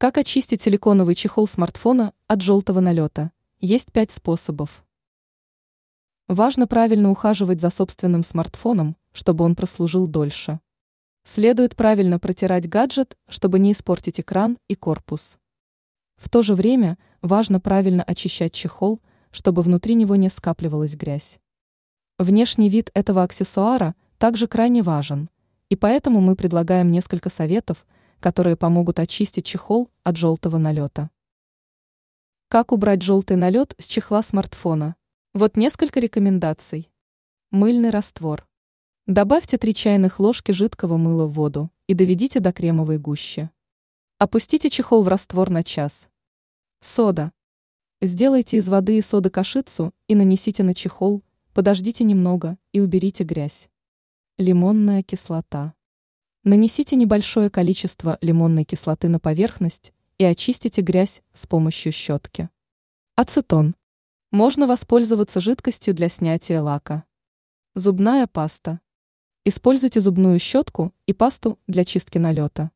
Как очистить силиконовый чехол смартфона от желтого налета? Есть пять способов. Важно правильно ухаживать за собственным смартфоном, чтобы он прослужил дольше. Следует правильно протирать гаджет, чтобы не испортить экран и корпус. В то же время важно правильно очищать чехол, чтобы внутри него не скапливалась грязь. Внешний вид этого аксессуара также крайне важен, и поэтому мы предлагаем несколько советов – которые помогут очистить чехол от желтого налета. Как убрать желтый налет с чехла смартфона? Вот несколько рекомендаций. Мыльный раствор. Добавьте 3 чайных ложки жидкого мыла в воду и доведите до кремовой гущи. Опустите чехол в раствор на час. Сода. Сделайте из воды и соды кашицу и нанесите на чехол, подождите немного и уберите грязь. Лимонная кислота. Нанесите небольшое количество лимонной кислоты на поверхность и очистите грязь с помощью щетки. Ацетон. Можно воспользоваться жидкостью для снятия лака. Зубная паста. Используйте зубную щетку и пасту для чистки налета.